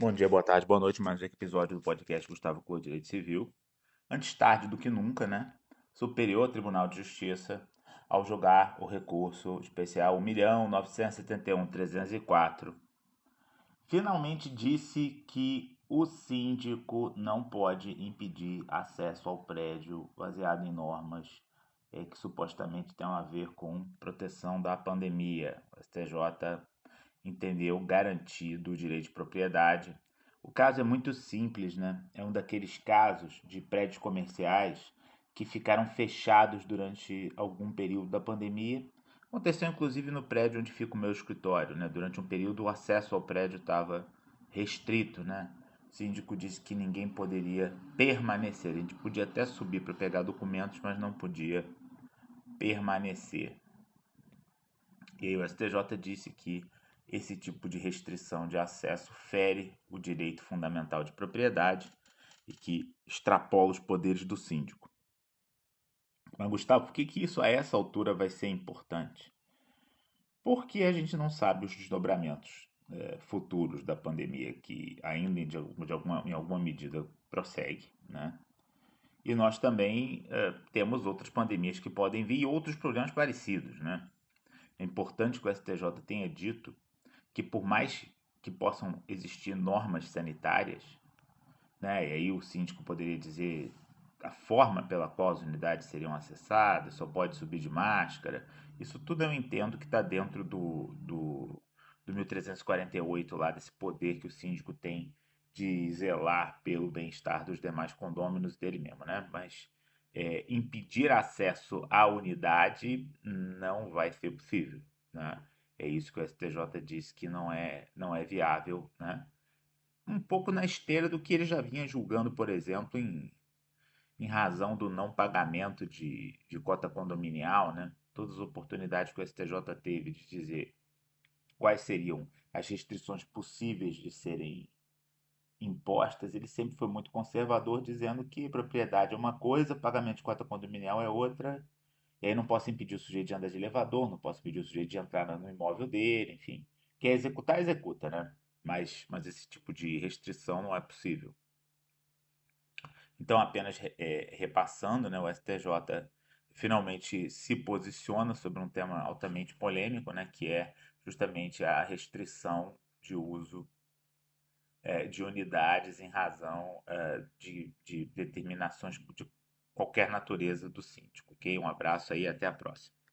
Bom dia, boa tarde, boa noite. Mais um episódio do podcast Gustavo Cor Direito Civil. Antes tarde do que nunca, né? Superior Tribunal de Justiça, ao julgar o recurso especial 1.971.304, finalmente disse que o síndico não pode impedir acesso ao prédio baseado em normas é, que supostamente tem a ver com proteção da pandemia. O STJ entendeu garantido o direito de propriedade. O caso é muito simples, né? É um daqueles casos de prédios comerciais que ficaram fechados durante algum período da pandemia. Aconteceu inclusive no prédio onde fica o meu escritório, né? Durante um período o acesso ao prédio estava restrito, né? O síndico disse que ninguém poderia permanecer. A gente podia até subir para pegar documentos, mas não podia permanecer. E aí o STJ disse que esse tipo de restrição de acesso fere o direito fundamental de propriedade e que extrapola os poderes do síndico. Mas, Gustavo, por que, que isso a essa altura vai ser importante? Porque a gente não sabe os desdobramentos é, futuros da pandemia, que ainda de, alguma, em alguma medida prossegue, né? E nós também é, temos outras pandemias que podem vir e outros problemas parecidos, né? É importante que o STJ tenha dito que por mais que possam existir normas sanitárias, né, e aí o síndico poderia dizer a forma pela qual as unidades seriam acessadas, só pode subir de máscara, isso tudo eu entendo que está dentro do, do, do 1348 lá, desse poder que o síndico tem de zelar pelo bem-estar dos demais condôminos dele mesmo, né? Mas é, impedir acesso à unidade não vai ser possível, né? É isso que o STJ disse que não é, não é viável, né? Um pouco na esteira do que ele já vinha julgando, por exemplo, em, em razão do não pagamento de, de cota condominial, né? Todas as oportunidades que o STJ teve de dizer quais seriam as restrições possíveis de serem impostas, ele sempre foi muito conservador, dizendo que propriedade é uma coisa, pagamento de cota condominial é outra, e aí não posso impedir o sujeito de andar de elevador, não posso impedir o sujeito de entrar no imóvel dele, enfim. Quer executar, executa, né? Mas, mas esse tipo de restrição não é possível. Então, apenas é, repassando, né, o STJ finalmente se posiciona sobre um tema altamente polêmico, né, que é justamente a restrição de uso é, de unidades em razão é, de, de determinações de qualquer natureza do síndico. Ok? Um abraço aí até a próxima.